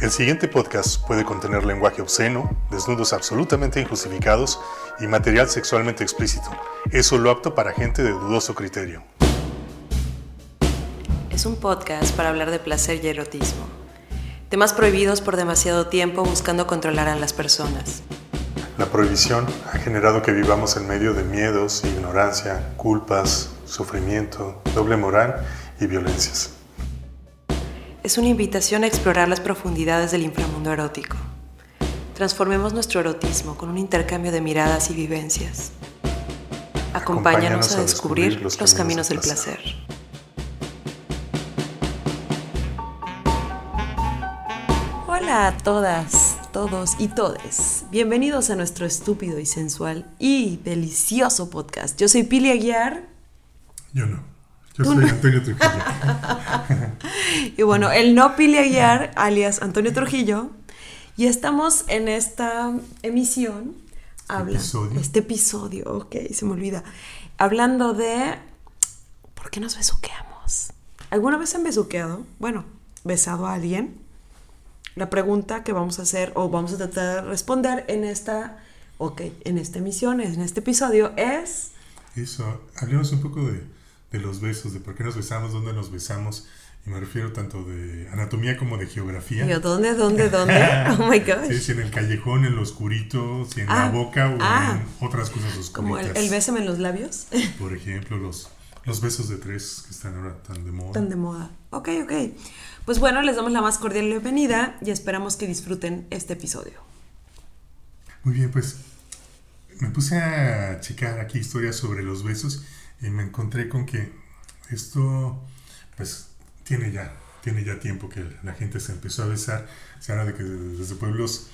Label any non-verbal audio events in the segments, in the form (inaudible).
El siguiente podcast puede contener lenguaje obsceno, desnudos absolutamente injustificados y material sexualmente explícito. Es solo apto para gente de dudoso criterio. Es un podcast para hablar de placer y erotismo. Temas prohibidos por demasiado tiempo buscando controlar a las personas. La prohibición ha generado que vivamos en medio de miedos, ignorancia, culpas, sufrimiento, doble moral y violencias es una invitación a explorar las profundidades del inframundo erótico. Transformemos nuestro erotismo con un intercambio de miradas y vivencias. Acompáñanos, a, descubrir los, caminos, del placer. Hola a todas, todos y todes. Bienvenidos a nuestro estúpido y sensual y delicioso podcast. Yo soy Pili Aguiar. Yo no. Yo soy Antonio Trujillo. (laughs) y bueno, el no Aguiar, alias Antonio Trujillo. Y estamos en esta emisión. Habla, episodio. Este episodio, ok, se me olvida. Hablando de. ¿Por qué nos besuqueamos? ¿Alguna vez han besuqueado? Bueno, besado a alguien. La pregunta que vamos a hacer o vamos a tratar de responder en esta. Ok, en esta emisión, en este episodio es. Eso, hablemos un poco de de los besos, de por qué nos besamos, dónde nos besamos. Y me refiero tanto de anatomía como de geografía. ¿Dónde, dónde, dónde? (laughs) Oh my gosh. Sí, si en el callejón, en lo oscurito, si en la ah, boca o ah. en otras cosas oscuras. Como el, el, bésame en los labios. (laughs) Por ejemplo, los, los besos de tres que están ahora tan de moda. Tan de moda. Ok, ok. Pues bueno, les damos la más cordial bienvenida y esperamos que disfruten este episodio. Muy bien, pues me puse a checar aquí historias sobre los besos y me encontré con que esto pues tiene ya, tiene ya tiempo que la gente se empezó a besar. Se habla de que desde pueblos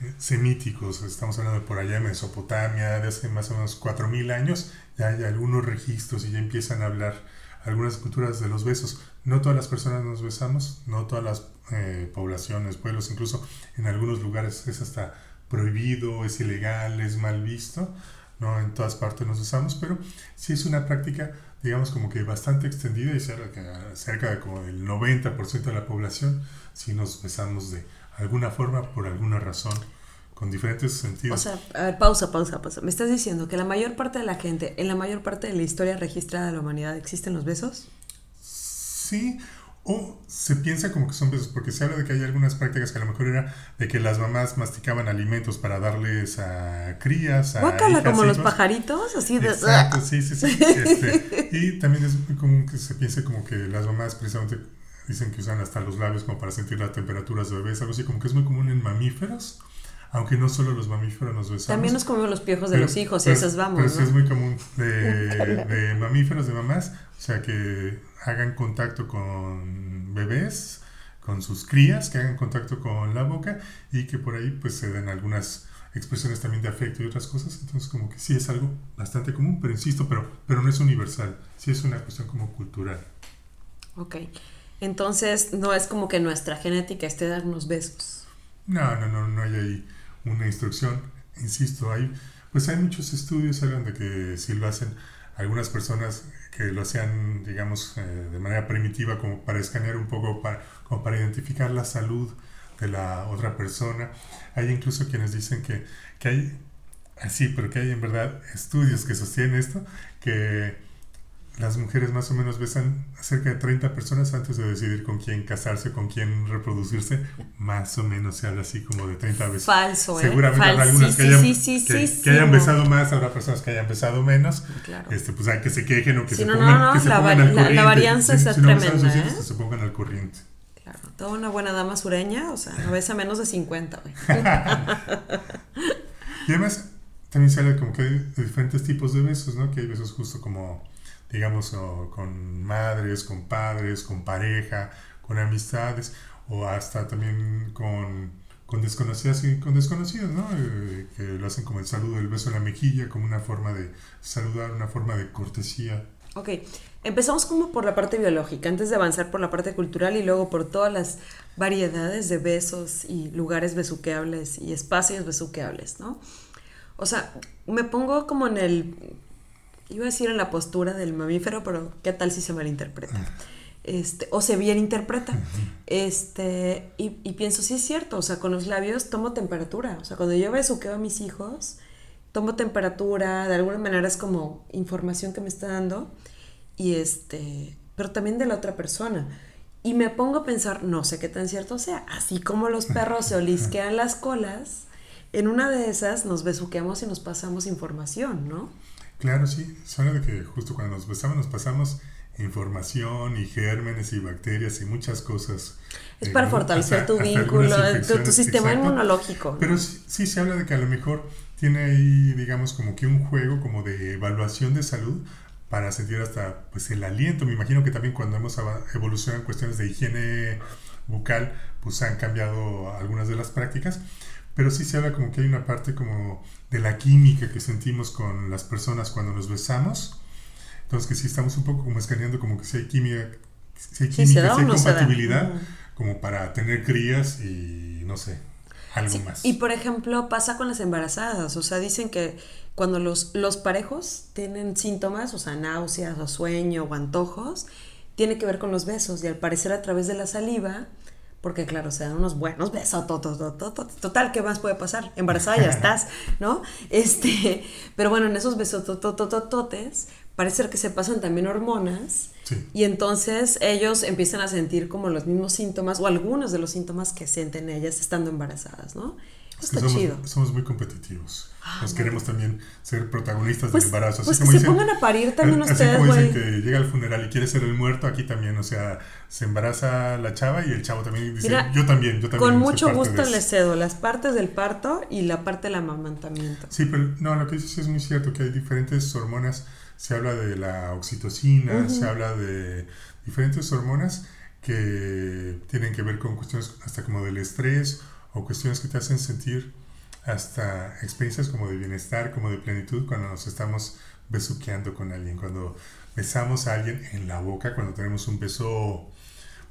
eh, semíticos, estamos hablando de por allá en Mesopotamia, de hace más o menos 4.000 años, ya hay algunos registros y ya empiezan a hablar algunas culturas de los besos. No todas las personas nos besamos, no todas las eh, poblaciones, pueblos, incluso en algunos lugares es hasta prohibido, es ilegal, es mal visto no en todas partes nos usamos, pero sí es una práctica, digamos, como que bastante extendida y cerca, cerca de como el 90% de la población si nos besamos de alguna forma, por alguna razón, con diferentes sentidos. O sea, a ver, pausa, pausa, pausa. ¿Me estás diciendo que la mayor parte de la gente, en la mayor parte de la historia registrada de la humanidad, existen los besos? Sí, o se piensa como que son besos, porque se habla de que hay algunas prácticas que a lo mejor era de que las mamás masticaban alimentos para darles a crías, a Guácala, como los pajaritos, así de... Exacto, sí, sí, sí. (laughs) Este, y también es muy común que se piense como que las mamás precisamente dicen que usan hasta los labios como para sentir las temperaturas de bebés, algo así, como que es muy común en mamíferos aunque no solo los mamíferos nos besamos. También nos comemos los piojos de los hijos y esas vamos. Pero sí es muy común de, (laughs) de, mamíferos, de mamás, o sea que hagan contacto con bebés, con sus crías, que hagan contacto con la boca y que por ahí pues se den algunas expresiones también de afecto y otras cosas. Entonces como que sí es algo bastante común, pero insisto, pero, pero no es universal, sí es una cuestión como cultural. Ok, entonces no es como que nuestra genética esté darnos besos. No, no, no, no hay ahí una instrucción. Insisto, hay, pues hay muchos estudios, hablan de que si lo hacen algunas personas que lo hacían, digamos, eh, de manera primitiva, como para escanear un poco, como para identificar la salud de la otra persona. Hay incluso quienes dicen que, que hay, así, pero que hay en verdad estudios que sostienen esto, que las mujeres más o menos besan a cerca de 30 personas antes de decidir con quién casarse, con quién reproducirse. Más o menos se habla así como de 30 veces. Falso, ¿eh? Seguramente habrá algunas que hayan, que, hayan besado más, habrá personas que hayan besado menos. Claro. Este, pues hay que se quejen o que se pongan, que se la, pongan al corriente. La, varianza es tremenda. ¿eh? que se pongan al corriente. Claro, toda una buena dama sureña, o sea, no besa menos de 50, güey. (laughs) y además, también se habla como que hay diferentes tipos de besos, ¿no? Que hay besos justo como digamos, con madres, con padres, con pareja, con amistades, o hasta también con, con desconocidas y con desconocidos, ¿no? Eh, que lo hacen como el saludo, el beso en la mejilla, como una forma de saludar, una forma de cortesía. Ok, empezamos como por la parte biológica, antes de avanzar por la parte cultural y luego por todas las variedades de besos y lugares besuqueables y espacios besuqueables, ¿no? O sea, me pongo como en el Iba a decir en la postura del mamífero, pero ¿qué tal si se malinterpreta? Este, o se bien interpreta. Este, y, y, pienso, sí es cierto, o sea, con los labios tomo temperatura. O sea, cuando yo besuqueo a mis hijos, tomo temperatura, de alguna manera es como información que me está dando. Y este, pero también de la otra persona. Y me pongo a pensar, no sé qué tan cierto sea, así como los perros se olisquean las colas, en una de esas nos besuqueamos y nos pasamos información, ¿no? Claro, sí. Suena de que justo cuando nos besamos nos pasamos información y gérmenes y bacterias y muchas cosas. Es para fortalecer tu vínculo, tu, sistema inmunológico. Pero sí, se habla de que a lo mejor tiene ahí, digamos, como que un juego como de evaluación de salud para sentir hasta pues el aliento. Me imagino que también cuando hemos evolucionado en cuestiones de higiene bucal, pues han cambiado algunas de las prácticas. Pero sí se habla como que hay una parte como de la química que sentimos con las personas cuando nos besamos. Entonces, que sí estamos un poco como escaneando como que si hay química, si hay, química, si hay compatibilidad, como para tener crías y no sé, algo más. Y por ejemplo, pasa con las embarazadas, o sea, dicen que cuando los, los parejos tienen síntomas, o sea, náuseas o sueño o antojos, tiene que ver con los besos y al parecer a través de la saliva porque claro, se dan unos buenos besos, total, ¿qué más puede pasar? Embarazada ya estás, (laughs) ¿no? Este, pero bueno, en esos besos totes parece que se pasan también hormonas y entonces ellos empiezan a sentir como los mismos síntomas o algunos de los síntomas que sienten ellas estando embarazadas, ¿no? Está somos, chido. Somos muy competitivos. Ah, Nos queremos también ser protagonistas pues, del embarazo. Así pues como que se pongan a parir también ustedes, Así como dicen que llega al funeral y quiere ser el muerto, aquí también, o sea, se embaraza la chava y el chavo también dice, yo también, yo también. Con mucho gusto les cedo las partes del parto y la parte del amamantamiento. Sí, pero no, lo que dices es muy cierto, que hay diferentes hormonas se habla de la oxitocina, se habla de diferentes hormonas que tienen que ver con cuestiones hasta como del estrés o cuestiones que te hacen sentir hasta experiencias como de bienestar, como de plenitud cuando nos estamos besuqueando con alguien, cuando besamos a alguien en la boca, cuando tenemos un beso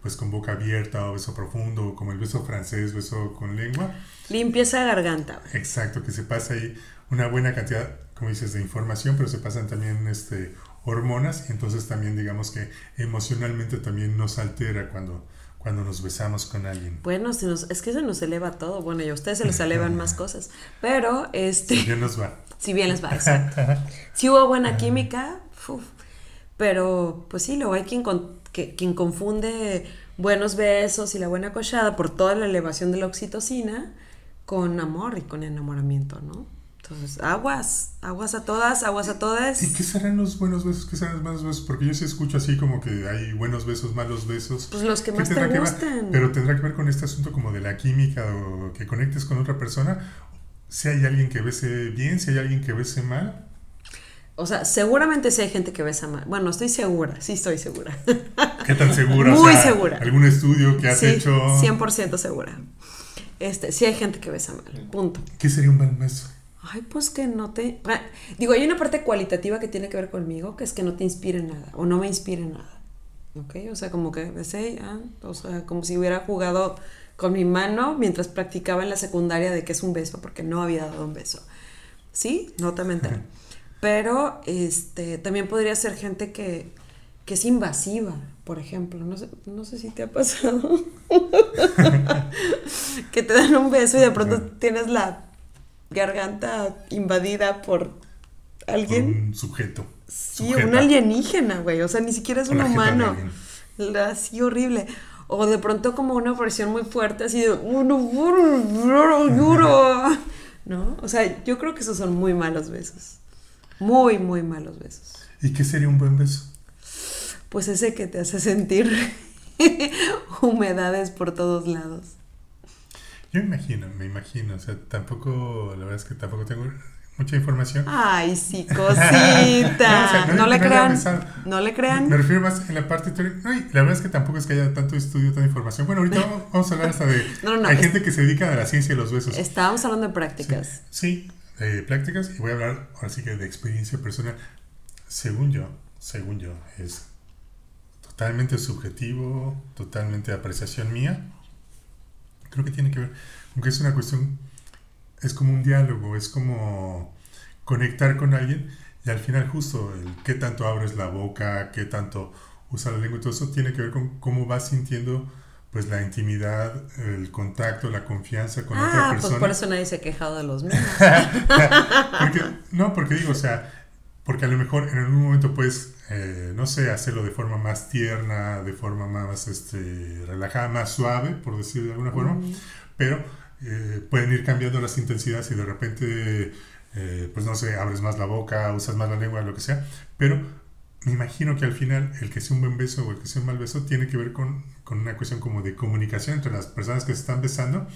pues con boca abierta o beso profundo, como el beso francés, beso con lengua. Limpieza de garganta. Exacto, que se pasa ahí una buena cantidad como dices, de información, pero se pasan también este, hormonas y entonces también digamos que emocionalmente también nos altera cuando, cuando nos besamos con alguien. Bueno, es que se nos eleva todo. Bueno, y a ustedes se les elevan más (laughs) cosas. Pero, este... Si bien nos va. Si bien les va, exacto. Si hubo buena química, pero pues sí, luego hay quien, que, quien confunde buenos besos y la buena cochada por toda la elevación de la oxitocina con amor y con enamoramiento, ¿no? Entonces, aguas, aguas a todas, aguas a todas. ¿Y qué serán los buenos besos? ¿Qué serán los malos besos? Porque yo sí escucho así como que hay buenos besos, malos besos. Pues los que más te gusten. Pero tendrá que ver con este asunto como de la química o que conectes con otra persona. Si hay alguien que bese bien, si hay alguien que bese mal. O sea, seguramente si hay gente que besa mal. Bueno, estoy segura, sí estoy segura. ¿Qué tan segura? (laughs) Muy segura. ¿Algún estudio que has sí, hecho? 100% segura. Este, sí hay gente que besa mal, punto. ¿Qué sería un buen beso? Ay, pues que no te... Ah, digo, hay una parte cualitativa que tiene que ver conmigo, que es que no te inspire nada, o no me inspire nada. ¿Ok? O sea, como que besé, ah, o sea, como si hubiera jugado con mi mano mientras practicaba en la secundaria de que es un beso, porque no había dado un beso. ¿Sí? No te mentiré. Pero este, también podría ser gente que, que es invasiva, por ejemplo. No sé, no sé si te ha pasado. (laughs) (laughs) que te dan un beso y de pronto tienes la garganta invadida por alguien. un sujeto. Sí, un alienígena, güey. O sea, ni siquiera es un humano. Así horrible. O de pronto como una presión muy fuerte, así de... (laughs) ¿No? O sea, yo creo que esos son muy malos besos. Muy, muy malos besos. ¿Y qué sería un buen beso? Pues ese que te hace sentir (laughs) humedades por todos lados. Yo me imagino, me imagino, o sea, tampoco, la verdad es que tampoco tengo mucha información. Ay, sí, (laughs) cosita. no, le crean. No le crean. Me refiero más en la parte teórica. No, la verdad es que tampoco es que haya tanto estudio, tanta información. Bueno, ahorita (laughs) vamos, a hablar hasta de. No, no, hay gente que se dedica a la ciencia de los besos. Estábamos hablando de prácticas. Sí, de prácticas y voy a hablar ahora sí que de experiencia personal. Según yo, según yo, es totalmente subjetivo, totalmente de apreciación mía Creo que tiene que ver, aunque es una cuestión, es como un diálogo, es como conectar con alguien y al final justo el qué tanto abres la boca, qué tanto usa la lengua y todo eso tiene que ver con cómo vas sintiendo pues la intimidad, el contacto, la confianza con otra Ah, persona. pues por eso nadie se ha quejado de los míos. (laughs) Porque- no, porque digo, o sea, porque a lo mejor en algún momento puedes, eh, no sé, hacerlo de forma más tierna, de forma más este, relajada, más suave, por decirlo de alguna forma, Mm. pero eh, pueden ir cambiando las intensidades y de repente, eh, pues no sé, abres más la boca, usas más la lengua, lo que sea, pero me imagino que al final el que sea un buen beso o el que sea un mal beso tiene que ver con, con una cuestión como de comunicación entre las personas que se están besando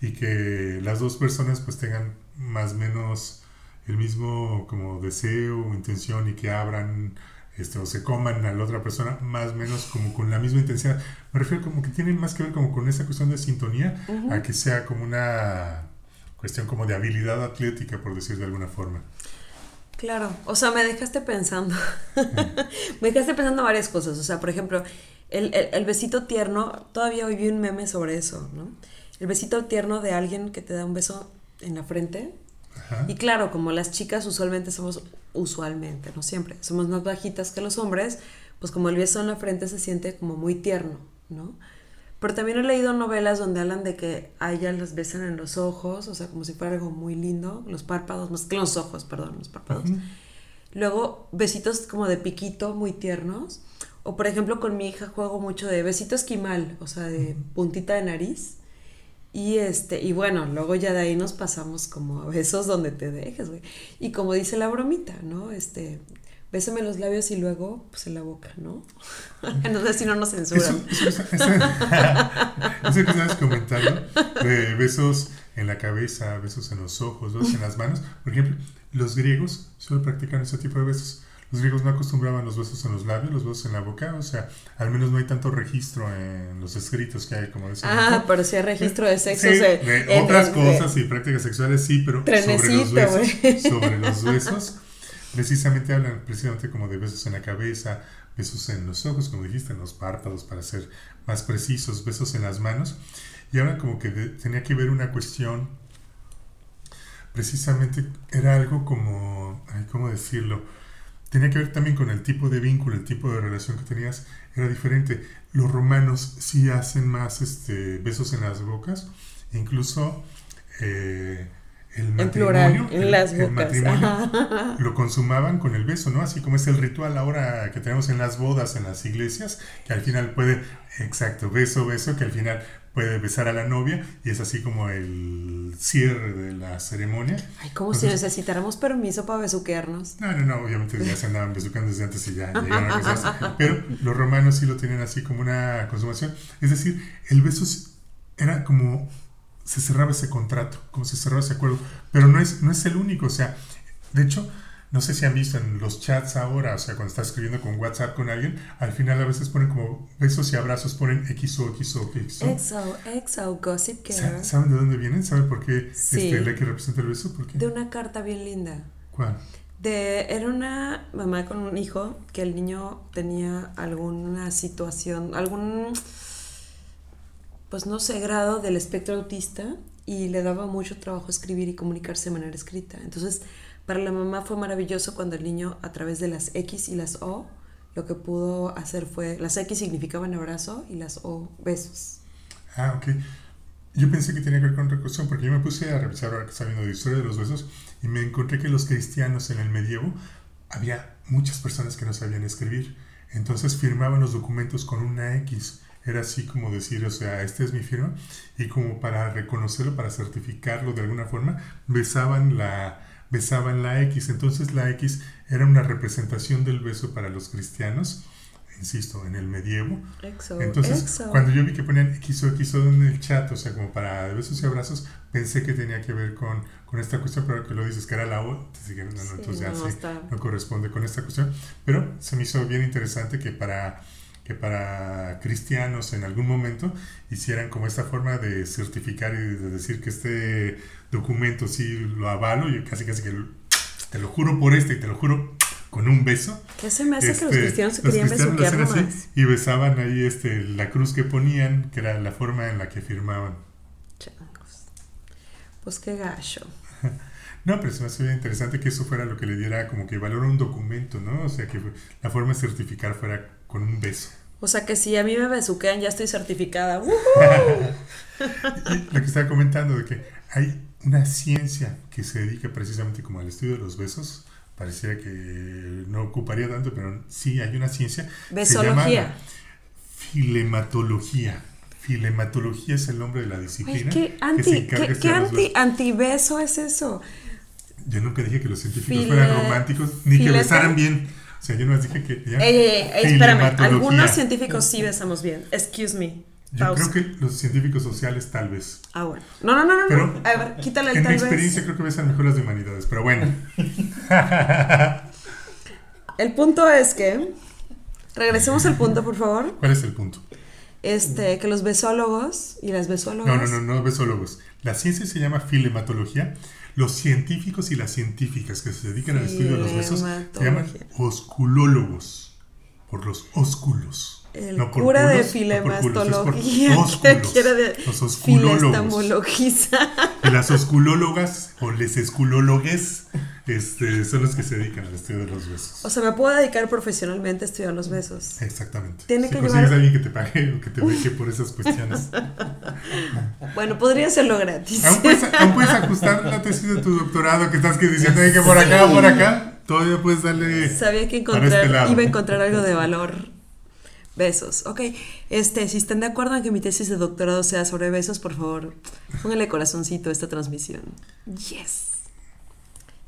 y que las dos personas pues tengan más o menos el mismo como deseo o intención y que abran este, o se coman a la otra persona más o menos como con la misma intensidad. Me refiero como que tienen más que ver como con esa cuestión de sintonía a que sea como una cuestión como de habilidad atlética, por decir de alguna forma. Claro, o sea, me dejaste pensando. (laughs) me dejaste pensando varias cosas. O sea, por ejemplo, el, el- el besito tierno, todavía hoy vi un meme sobre eso, ¿no? El besito tierno de alguien que te da un beso en la frente. Ajá. Y claro, como las chicas usualmente somos, usualmente, no siempre, somos más bajitas que los hombres, pues como el beso en la frente se siente como muy tierno, ¿no? Pero también he leído novelas donde hablan de que a ellas las besan en los ojos, o sea, como si fuera algo muy lindo, los párpados, más que los ojos, perdón, los párpados. Luego, besitos como de piquito, muy tiernos. O por ejemplo, con mi hija juego mucho de besito esquimal, o sea, de puntita de nariz. Y este, y bueno, luego ya de ahí nos pasamos como a besos donde te dejes, güey. Y como dice la bromita, ¿no? Este, bésame los labios y luego, pues en la boca, ¿no? (laughs) no sé si no nos censuran. Eso, eso, eso, (laughs) eso, que comentando, de besos en la cabeza, besos en los ojos, besos en las manos. Por ejemplo, los griegos solo practican ese tipo de besos. Los griegos no acostumbraban los besos en los labios, los besos en la boca, o sea, al menos no hay tanto registro en los escritos que hay, como decía. Ah, pero si hay registro de sexo. Sí, de en- otras en- cosas y prácticas sexuales sí, pero sobre los besos, güey. sobre los besos, precisamente hablan precisamente como de besos en la cabeza, besos en los ojos, como dijiste, en los párpados para ser más precisos, besos en las manos, y hablan como que de- tenía que ver una cuestión, precisamente era algo como, ay, ¿cómo decirlo? Tenía que ver también con el tipo de vínculo, el tipo de relación que tenías, era diferente. Los romanos sí hacen más este, besos en las bocas, incluso eh, el En matrimonio, plural, en las el bocas. matrimonio (laughs) lo consumaban con el beso, ¿no? Así como es el ritual ahora que tenemos en las bodas, en las iglesias, que al final puede, exacto, beso, beso, que al final puede besar a la novia y es así como el cierre de la ceremonia. Ay, como si necesitáramos permiso para besuquearnos. No, no, no, obviamente ya se andaban besucando desde antes y ya (laughs) llegaron a casarse. (laughs) Pero los romanos sí lo tienen así como una consumación. Es decir, el beso era como se cerraba ese contrato, como se cerraba ese acuerdo. Pero no es, no es el único, o sea, de hecho, no sé si han visto en los chats ahora, o sea, cuando estás escribiendo con WhatsApp con alguien, al final a veces ponen como besos y abrazos, ponen XO, XO, XO. Exo, exo, gossip girl. ¿Saben de dónde vienen? ¿Saben por qué Sí. este, la que representa el beso? ¿Por qué? De una carta bien linda. ¿Cuál? De, era una mamá con un hijo que el niño tenía alguna situación, algún, pues no sé, grado del espectro autista y le daba mucho trabajo escribir y comunicarse de manera escrita. Entonces, para la mamá fue maravilloso cuando el niño a través de las X y las O, lo que pudo hacer fue, las X significaban abrazo y las O besos. Ah, ok. Yo pensé que tenía que ver con otra cuestión, porque yo me puse a revisar ahora que está viendo la historia de los besos y me encontré que los cristianos en el medievo había muchas personas que no sabían escribir. Entonces firmaban los documentos con una X. Era así como decir, o sea, esta es mi firma. Y como para reconocerlo, para certificarlo de alguna forma, besaban la, besaban la X. Entonces la X era una representación del beso para los cristianos, insisto, en el medievo. Exo, Entonces, exo. cuando yo vi que ponían XO, XO en el chat, o sea, como para besos y abrazos, pensé que tenía que ver con, con esta cuestión, pero que lo dices que era la O, entonces no, no, Sí, entonces ya no, sí, está- no corresponde con esta cuestión. Pero se me hizo bien interesante que para, que para cristianos en algún momento hicieran como esta forma de certificar y de decir que este documento sí lo avalo, yo casi casi que te lo juro por este y te lo juro con un beso. ¿Qué se me hace que los Este, cristianos se querían besuquear hacían así, nomás? y besaban ahí este, la cruz que ponían, que era la forma en la que firmaban. Changos. Pues qué gacho. (laughs) No, pero se me hace bien interesante que eso fuera lo que le diera como que valor a un documento, ¿no? O sea, que la forma de certificar fuera con un beso. O sea que si a mí me besuquean ya estoy certificada. (laughs) Lo que estaba comentando de que hay una ciencia que se dedica precisamente como al estudio de los besos. Pareciera que no ocuparía tanto, pero sí hay una ciencia. Se llama Besología. filematología. Filematología es el nombre de la Ay, disciplina. ¿qué anti, qué, qué anti, es eso? Yo nunca dije que los científicos File- fueran románticos, ni que besaran bien. O sea, yo no dije que... ya- ey, ey, espérame. Algunos científicos sí besamos bien. Excuse me. Yo Pausa. creo que los científicos sociales tal vez. Ah, bueno. No, no, no, no. Pero. A ver, quítale el En mi vez. experiencia creo que besan mejor las de humanidades, pero bueno. (laughs) El punto es que. Regresemos al punto, por favor. ¿Cuál es el punto? Este, que los besólogos y las besólogas. No, no, no, no besólogos. La ciencia se llama filematología. Los científicos y las científicas que se dedican al estudio de los besos se llaman osculólogos. Por los ósculos. El No por cura de culos, por filemastología. ¿Qué (laughs) ósculos. quiere de Los osculólogos. Y las osculólogas o les esculólogues este, son los que se dedican al estudio de los besos. O sea, me puedo dedicar profesionalmente a estudiar los besos. Exactamente. Tiene si que consigues llevar- a alguien que te pague o que te beque por esas cuestiones. (laughs) Bueno, podría hacerlo gratis. Aún puedes, aún puedes ajustar la tesis de tu doctorado que estás que diciendo "Ay, que por acá o por acá. Todavía puedes darle. Sabía que encontrar, este lado. iba a encontrar algo de valor. Besos. Ok, este, si están de acuerdo en que mi tesis de doctorado sea sobre besos, por favor, pónganle corazoncito a esta transmisión. Yes.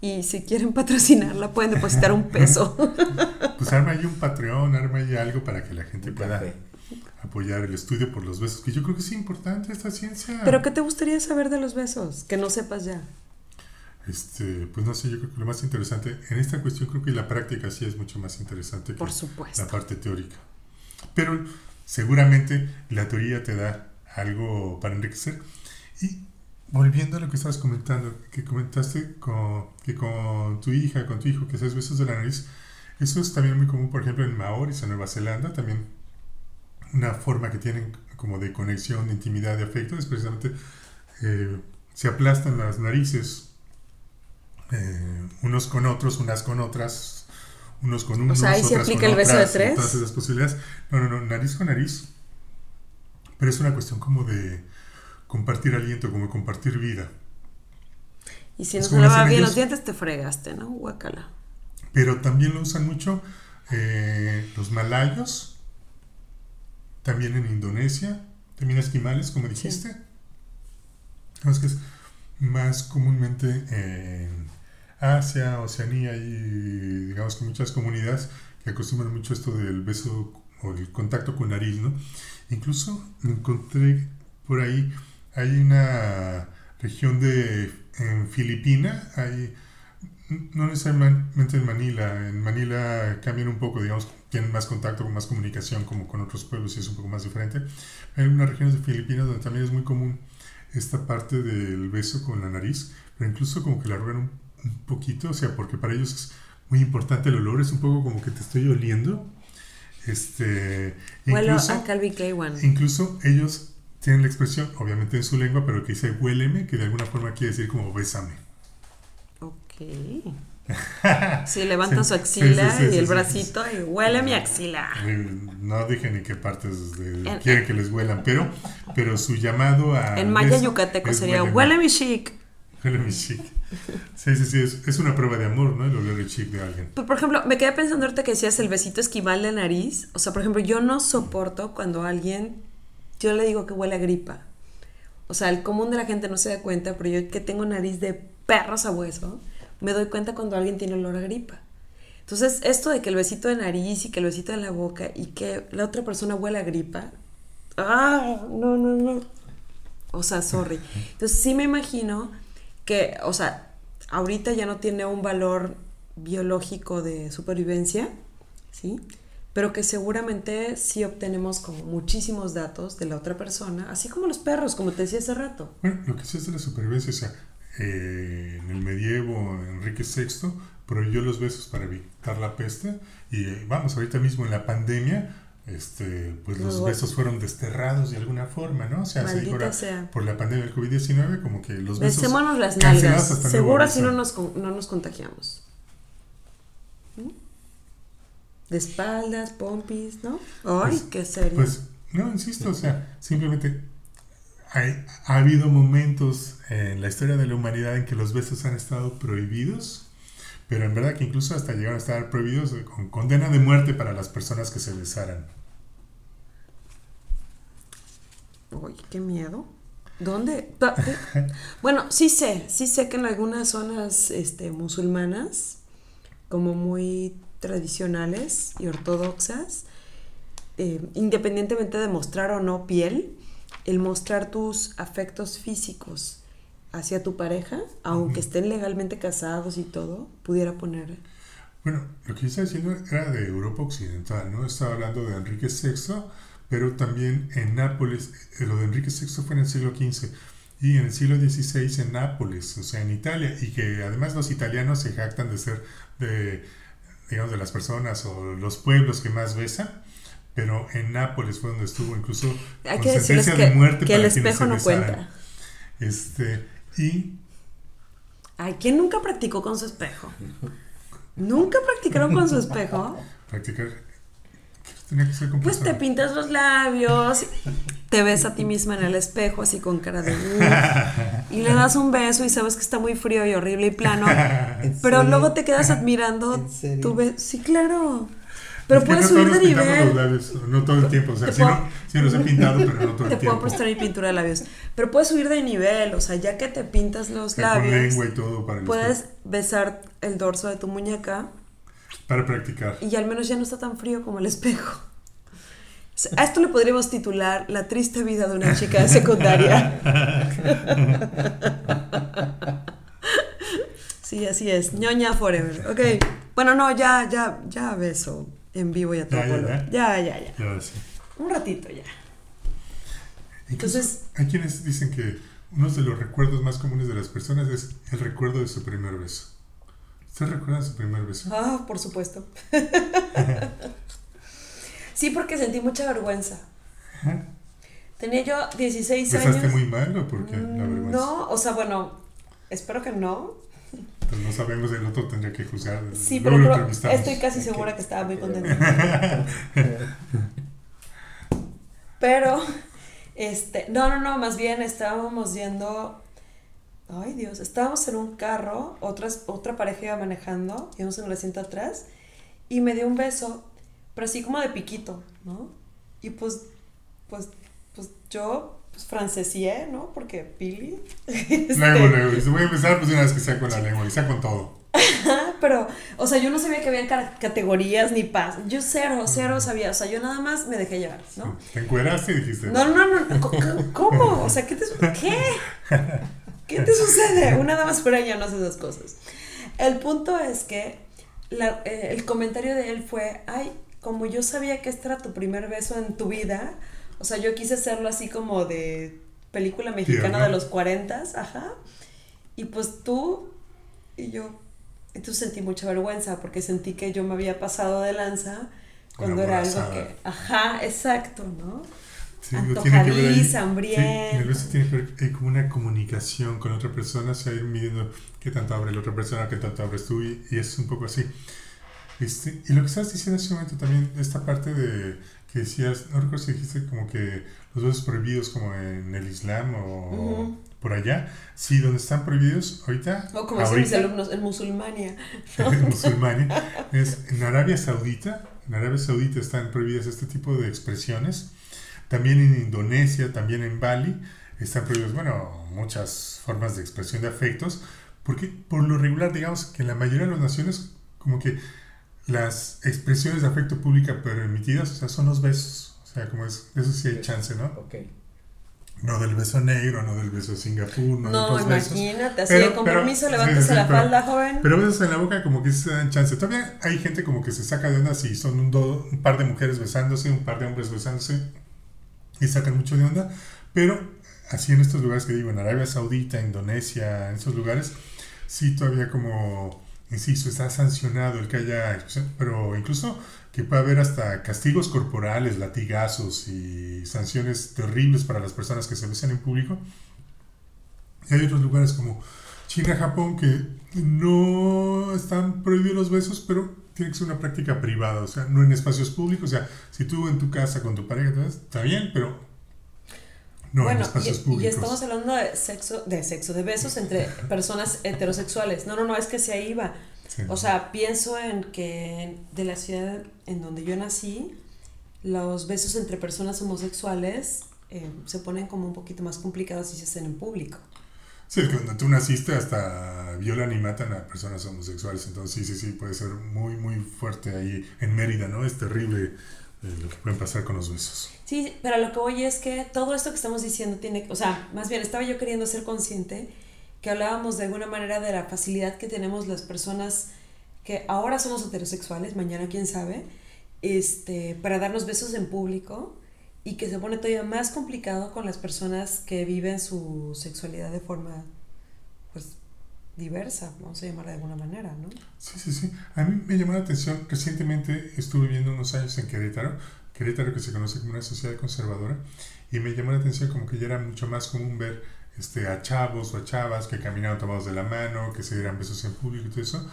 Y si quieren patrocinarla, pueden depositar un peso. (laughs) Pues arma ahí un Patreon, arma ahí algo para que la gente Un pueda café. apoyar el estudio por los besos. Que yo creo que es importante esta ciencia. Pero ¿qué te gustaría saber de los besos? Que no sepas ya. Este, pues no sé, yo creo que lo más interesante en esta cuestión creo que la práctica sí es mucho más interesante que Por la supuesto. parte teórica. Pero seguramente la teoría te da algo para enriquecer. Y volviendo a lo que estabas comentando, que comentaste con, que con tu hija, con tu hijo, que haces besos de la nariz, eso es también muy común, por ejemplo, en Maoris, en Nueva Zelanda, también una forma que tienen como de conexión, de intimidad, de afecto, es precisamente eh, se aplastan las narices eh, unos con otros, unas con otras, unos con unos, sea, ahí se aplica el beso de tres. Todas esas posibilidades. No, no, no, nariz con nariz. Pero es una cuestión como de compartir aliento, como compartir vida. Y si no se como lava dicen bien ellos. los dientes, te fregaste, ¿no? Guacala. Pero también lo usan mucho eh, los malayos, también en Indonesia, también esquimales, como dijiste. No, es que es más comúnmente en Asia, Oceanía y digamos que muchas comunidades que acostumbran mucho esto del beso o el contacto con nariz, ¿no? Incluso encontré por ahí, hay una región de, en Filipina, hay, no necesariamente en Manila, en Manila cambian un poco, digamos, tienen más contacto, más comunicación como con otros pueblos y es un poco más diferente. Hay unas regiones de Filipinas donde también es muy común esta parte del beso con la nariz, pero incluso como que la arrugan un, un poquito, o sea, porque para ellos es muy importante el olor, es un poco como que te estoy oliendo. Este, incluso, a Calvin incluso ellos tienen la expresión, obviamente en su lengua, pero que dice huéleme, que de alguna forma quiere decir como bésame. Ok. (laughs) Sí, levanta Sí, su axila sí, sí, sí, y el bracito y huele mi axila. Eh, No dije ni qué partes de- En- quieren que les huelan, pero, pero su llamado a. En maya yucateco sería huele mi chic. Huele mi chic. Sí, sí, sí, es, es una prueba de amor, ¿no? El oler el chic de alguien. Pero, por ejemplo, me quedé pensando ahorita que decías el besito esquimal de nariz. O sea, por ejemplo, yo no soporto cuando alguien, yo le digo que huele a gripa. O sea, el común de la gente no se da cuenta, pero yo que tengo nariz de perros a hueso, me doy cuenta cuando alguien tiene olor a gripa. Entonces, esto de que el besito de nariz y que el besito de la boca y que la otra persona huele a gripa, ¡ah! No, no, no. O sea, sorry. Entonces, sí me imagino que, o sea, ahorita ya no tiene un valor biológico de supervivencia, ¿sí? Pero que seguramente sí obtenemos como muchísimos datos de la otra persona, así como los perros, como te decía hace rato. Bueno, lo que sí es de la supervivencia, o sea, eh, en el medievo Enrique VI prohibió los besos para evitar la peste y eh, vamos, ahorita mismo en la pandemia, este, pues los besos fueron desterrados de alguna forma, ¿no? O sea, ahora, sea. por la pandemia del COVID-19, como que los besos... Besémonos las nalgas. Seguro así no nos, no nos contagiamos. ¿Mm? De espaldas, pompis, ¿no? Ay, Pues- qué serio. Pues, no, insisto, o sea, simplemente hay- ha habido momentos en la historia de la humanidad en que los besos han estado prohibidos, pero en verdad que incluso hasta llegaron a estar prohibidos con condena de muerte para las personas que se besaran. Uy, qué miedo. ¿Dónde? (laughs) Bueno, sí sé, sí sé que en algunas zonas este, musulmanas, como muy tradicionales y ortodoxas, eh, independientemente de mostrar o no piel, el mostrar tus afectos físicos hacia tu pareja, aunque estén legalmente casados y todo, pudiera poner... Bueno, lo que yo estaba diciendo era de Europa Occidental, ¿no? Estaba hablando de Enrique VI, pero también en Nápoles, eh, lo de Enrique VI fue en el siglo XV, y en el siglo XVI en Nápoles, o sea, en Italia, y que además los italianos se jactan de ser de, digamos, de las personas o los pueblos que más besan, pero en Nápoles fue donde estuvo incluso Hay con que sentencia que, de muerte que el para quienes espejo no besaran. cuenta. Este, y Ay, ¿quién nunca practicó con su espejo? ¿Nunca practicaron con su espejo? practicar, ¿qué tenía que ser con Pues te pintas los labios, te ves a ti misma en el espejo así con cara de... Y le das un beso y sabes que está muy frío y horrible y plano, (laughs) ¿En pero serio? luego te quedas admirando tu beso. Sí, claro. Pero Es que puedes no subir de pintamos los nivel. labios, no todo el tiempo. O sea, Te sí, puedo- no, sí los he pintado, pero no todo (laughs) Te el puedo tiempo. prestar mi pintura de labios. Pero puedes subir de nivel, o sea, ya que te pintas los O sea, con labios, lengua y todo para, el puedes espejo, besar el dorso de tu muñeca para practicar. y al menos ya no está tan frío como el espejo. A esto le podríamos titular La triste vida de una chica de secundaria. Sí, así es. ñoña forever. Ok. Bueno, no, ya, ya, ya beso en vivo y a todo Ya, ya, color. Ya, ya, ya. Y ahora sí. Un ratito ya. Entonces- hay quienes dicen que uno de los recuerdos más comunes de las personas es el recuerdo de su primer beso. ¿Usted recuerda su primer beso? Ah, por supuesto. (laughs) Sí, porque sentí mucha vergüenza. Tenía yo 16 ¿Besaste años. muy mal o por qué? La Mm, vergüenza. No, o sea, bueno, espero que no. Pues no sabemos, el otro tendría que juzgar. Sí, pero, pero estoy casi segura que estaba muy contenta. (laughs) Pero, este, no, no, no, más bien estábamos yendo, ay Dios, estábamos en un carro, otras, otra pareja iba manejando, íbamos en el asiento atrás, y me dio un beso, pero así como de piquito, ¿no? Y pues, pues, pues yo, pues francesié, ¿no? Porque Pili. (laughs) este, Luego, luego. Si voy a empezar, pues una vez que sea con la lengua, y sea con todo. (laughs) Pero, o sea, yo no sabía que había ca- categorías ni paz. Yo cero, cero sabía. O sea, yo nada más me dejé llevar, ¿no? Te encueraste y dijiste. No, no, no. no, ¿Cómo? O sea, ¿qué te, ¿qué? (laughs) ¿Qué te sucede? Una dama fuera ya no hace esas cosas. El punto es que la- eh, el comentario de él fue, ay, como yo sabía que este era tu primer beso en tu vida, o sea, yo quise hacerlo así como de película mexicana de los 40, ajá. Y pues tú y yo, entonces sentí mucha vergüenza porque sentí que yo me había pasado de lanza cuando Una era algo que, ajá, exacto, ¿no? Sí. Antojadiza, Sí, hambrienta. el beso tiene que ver hay como una comunicación con otra persona, o sea, ir midiendo qué tanto abre la otra persona, qué tanto abres tú, y, y es un poco así. Este, y lo que estabas diciendo hace un momento también, esta parte de que decías, no recuerdo si dijiste como que los besos prohibidos como en el Islam o Ujú. por allá, sí, donde están prohibidos ahorita, O como dicen mis alumnos, en musulmania. (laughs) en musulmania, es en Arabia Saudita. En Arabia Saudita están prohibidas este tipo de expresiones. También en Indonesia, también en Bali, están prohibidas, bueno, muchas formas de expresión de afectos, porque por lo regular, digamos que en la mayoría de las naciones, como que las expresiones de afecto pública permitidas, o sea, son los besos. O sea, como es, eso sí hay chance, ¿no? Ok. No del beso negro, no del beso de Singapur, no, de No, otros besos. imagínate, así Pero- de con pero- levántese sí, la pero- falda, joven. Pero besos en la boca como que se dan chance. Todavía hay gente como que se saca de onda si son un, do- un par de mujeres besándose, un par de hombres besándose y sacan mucho de onda. Pero así en estos lugares que digo, en Arabia Saudita, Indonesia, en esos lugares, sí todavía como, insisto, está sancionado el que haya pero incluso que puede haber hasta castigos corporales, latigazos y sanciones terribles para las personas que se besan en público. Y hay otros lugares como China, Japón, que no están prohibidos los besos, pero tiene que ser una práctica privada, o sea, no en espacios públicos. O sea, si tú en tu casa con tu pareja, entonces, está bien, pero no en espacios y, públicos. Y estamos hablando de sexo, de sexo, de besos entre (laughs) personas heterosexuales. No, no, no, es que se iba. Sí. O sea, pienso en que de la ciudad en donde yo nací, los besos entre personas homosexuales eh, se ponen como un poquito más complicados si se hacen en público. Sí, es que cuando tú naciste hasta violan y matan a personas homosexuales, entonces sí, sí, sí, puede ser muy, muy fuerte ahí en Mérida, ¿no? Es terrible eh, lo que pueden pasar con los besos. Sí, pero lo que voy es que todo esto que estamos diciendo tiene, o sea, más bien estaba yo queriendo ser consciente que hablábamos de alguna manera de la facilidad que tenemos las personas que ahora somos heterosexuales, mañana quién sabe, este, para darnos besos en público y que se pone todavía más complicado con las personas que viven su sexualidad de forma, pues, diversa, vamos a llamarla de alguna manera, ¿no? Sí, sí, sí. A mí me llamó la atención, recientemente estuve viviendo unos años en Querétaro, Querétaro que se conoce como una sociedad conservadora, y me llamó la atención como que ya era mucho más común ver este, a chavos o a chavas que caminaban tomados de la mano, que se dieran besos en público y todo eso.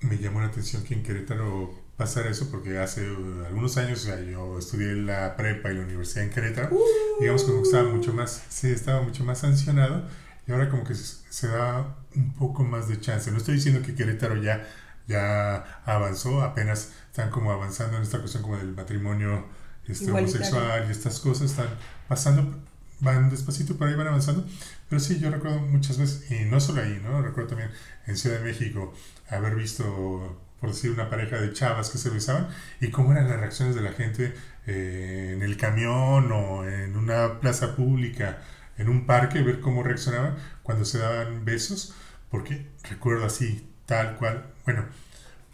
Me llamó la atención que en Querétaro pasara eso porque hace uh, algunos años o sea, yo estudié la prepa y la universidad en Querétaro, digamos como que estaba mucho más, sí, estaba mucho más sancionado y ahora como que se, se da un poco más de chance. No estoy diciendo que Querétaro ya, ya avanzó, apenas están como avanzando en esta cuestión como del matrimonio este, homosexual y estas cosas están pasando, van despacito, pero ahí van avanzando. Pero sí, yo recuerdo muchas veces, y no solo ahí, ¿no? Recuerdo también en Ciudad de México haber visto, por decir, una pareja de chavas que se besaban y cómo eran las reacciones de la gente eh, en el camión o en una plaza pública, en un parque, ver cómo reaccionaban cuando se daban besos, porque recuerdo así, tal cual, bueno,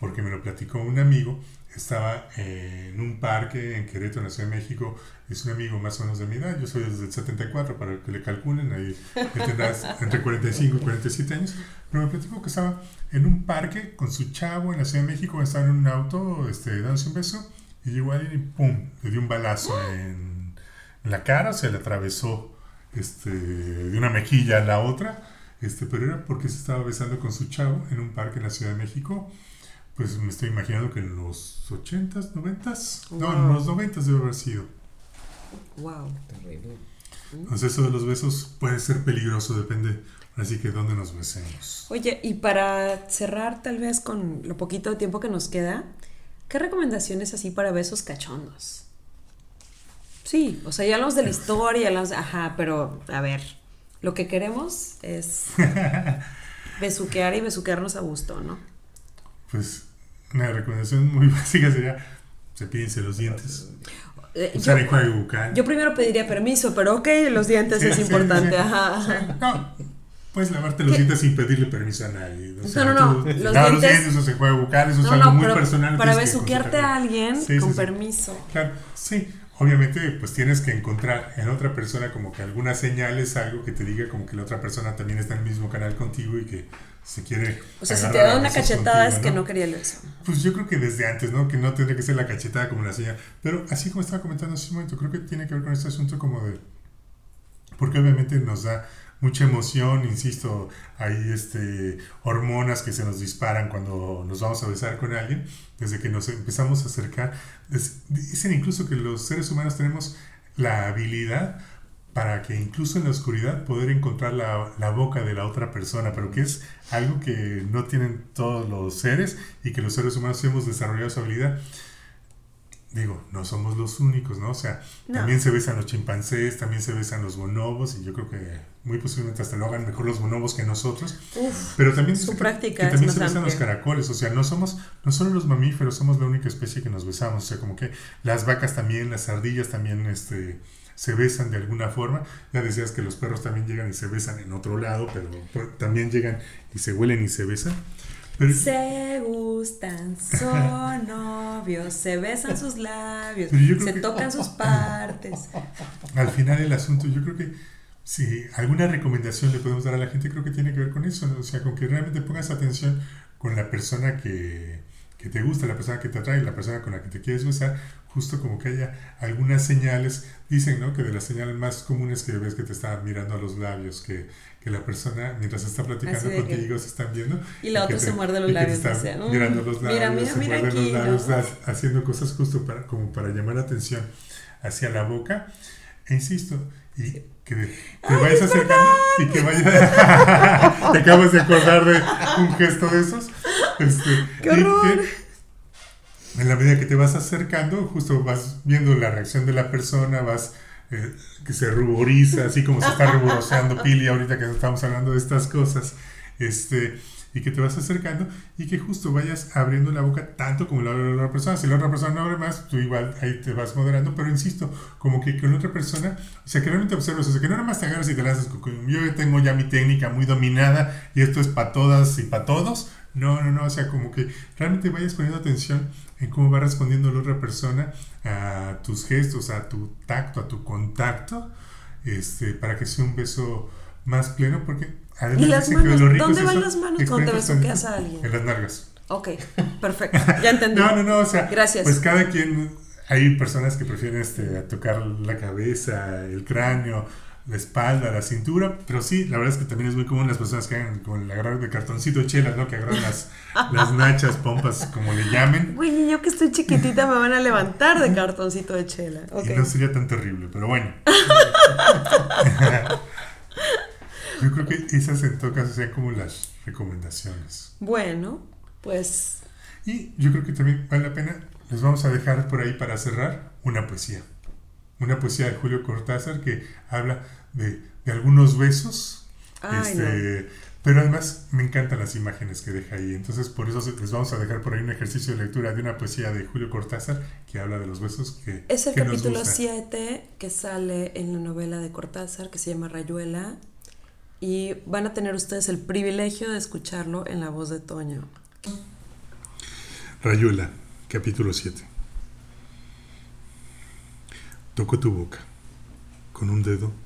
porque me lo platicó un amigo, estaba eh, en un parque en Querétaro, en la Ciudad de México, es un amigo más o menos de mi edad, yo soy desde el 74 para que le calculen, ahí él tendrá (laughs) entre 45 y 47 años, pero me platicó que estaba en un parque con su chavo en la Ciudad de México, estaba en un auto este, dándose un beso y llegó alguien y ¡pum! le dio un balazo en, en la cara, se le atravesó este, de una mejilla a la otra, este, pero era porque se estaba besando con su chavo en un parque en la Ciudad de México. Pues me estoy imaginando que en los 80s, 90s, no, en los 90s debe haber sido. Wow. Terrible. Entonces eso de los besos puede ser peligroso, depende así que dónde nos besemos. Oye, y para cerrar tal vez con lo poquito de tiempo que nos queda, ¿qué recomendaciones así para besos cachondos? Sí, o sea, ya hablamos de la historia, hablamos de- ajá, pero a ver, lo que queremos es (laughs) besuquear y besuquearnos a gusto, ¿no? Pues una recomendación muy (laughs) básica sería cepillense los dientes, Eh, yo, usar enjuague bucal. yo primero pediría permiso, pero ok, los dientes Sí, es sí, importante, sí. ajá. No, puedes lavarte los ¿Qué? dientes sin pedirle permiso a nadie. O sea, No, no, no, tú los los dientes- dientes, usa enjuague bucal, eso es No, algo no, muy pero personal. para besuquearte a alguien con permiso. Claro, sí. Obviamente, pues tienes que encontrar en otra persona como que algunas señales, algo que te diga como que la otra persona también está en el mismo canal contigo y que se quiere. O sea, si te da una cachetada contigo, es que no quería el beso. Pues yo creo que desde antes, ¿no? Que no tendría que ser la cachetada como la señal. Pero así como estaba comentando hace un momento, creo que tiene que ver con este asunto como de... Porque obviamente nos da mucha emoción, insisto, hay este, hormonas que se nos disparan cuando nos vamos a besar con alguien, desde que nos empezamos a acercar. Dicen incluso que los seres humanos tenemos la habilidad para que incluso en la oscuridad poder encontrar la, la boca de la otra persona, pero que es algo que no tienen todos los seres y que los seres humanos hemos desarrollado esa habilidad. Digo, no somos los únicos, ¿no? O sea, No. también se besan los chimpancés, también se besan los bonobos y yo creo que muy posiblemente hasta lo hagan mejor los bonobos que nosotros. Uf, Pero también Su que- práctica que es también se besan los caracoles, o sea, no somos, no solo los mamíferos, somos la única especie que nos besamos, o sea, como que las vacas también, las ardillas también, este, se besan de alguna forma. Ya decías que los perros también llegan y se besan en otro lado, pero también llegan y se huelen y se besan. Se gustan, son novios, se besan sus labios, se que- tocan sus (laughs) partes. al final el asunto, yo creo que si alguna recomendación le podemos dar a la gente, creo que tiene que ver con eso, ¿no? o sea, con que realmente pongas atención con la persona que, que te gusta, la persona que te atrae, la persona con la que te quieres besar, justo como que haya algunas señales, dicen, ¿no? Que de las señales más comunes que ves que te está mirando a los labios, que, que la persona mientras está platicando de que- contigo se están viendo. Y la otra te- se muerde los labios. está dice, "Mm, mirando los labios, mira, mira, se mira muerde aquí. los labios, ¿no? ha- haciendo cosas justo para, como para llamar la atención hacia la boca. E insisto, y que te vayas acercando y que vayas... (laughs) te acabas de acordar de un gesto de esos. Este, ¡Qué y horror! En la medida que te vas acercando, justo vas viendo la reacción de la persona, vas eh, que se ruboriza, así como se está (laughs) ruboroseando Pili ahorita que estamos hablando de estas cosas, este, y que te vas acercando y que justo vayas abriendo la boca tanto como la abre la otra persona. Si la otra persona no abre más, tú igual ahí te vas moderando, pero insisto, como que con otra persona, o sea, que realmente observas, o sea, que no nada más te agarras y te lanzas, yo tengo ya mi técnica muy dominada y esto es para todas y para todos. No, no, no, o sea, como que realmente vayas poniendo atención en cómo va respondiendo la otra persona a tus gestos, a tu tacto, a tu contacto, este, para que sea un beso más pleno, porque además ¿Y las que manos? rico ¿Dónde van las manos que cuando te besuqueas a alguien? En las nalgas. Ok, (laughs) perfecto. Ya entendí. No, no, no, o sea, Gracias. pues cada quien, hay personas que prefieren este, tocar la cabeza, el cráneo, la espalda, la cintura, pero sí, la verdad es que también es muy común las personas que hagan con el agarrar de cartoncito de chela, ¿no? Que agarran las, las nachas, pompas, como le llamen. Güey, yo que estoy chiquitita me van a levantar de cartoncito de chela. Y no sería tan terrible, pero bueno. (laughs) Yo creo que esas en todo caso sean como las recomendaciones. Bueno, pues Y yo creo que también vale la pena, les vamos a dejar por ahí para cerrar una poesía. Una poesía de Julio Cortázar que habla de, de algunos besos. Ay, este, Pero además me encantan las imágenes que deja ahí. Entonces por eso les vamos a dejar por ahí un ejercicio de lectura de una poesía de Julio Cortázar que habla de los besos que, es el que capítulo gusta. 7 que sale en la novela de Cortázar que se llama Rayuela y van a tener ustedes el privilegio de escucharlo en la voz de Toño. Rayuela, capítulo 7. Toco tu boca. Con un dedo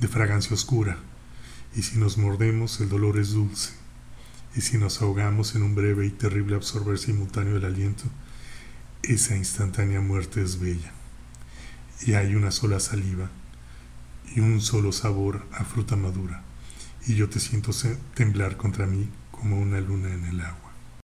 de fragancia oscura. Y si nos mordemos, el dolor es dulce. Y si nos ahogamos en un breve y terrible absorber simultáneo del aliento, esa instantánea muerte es bella. Y hay una sola saliva y un solo sabor a fruta madura. Y yo te siento temblar contra mí como una luna en el agua.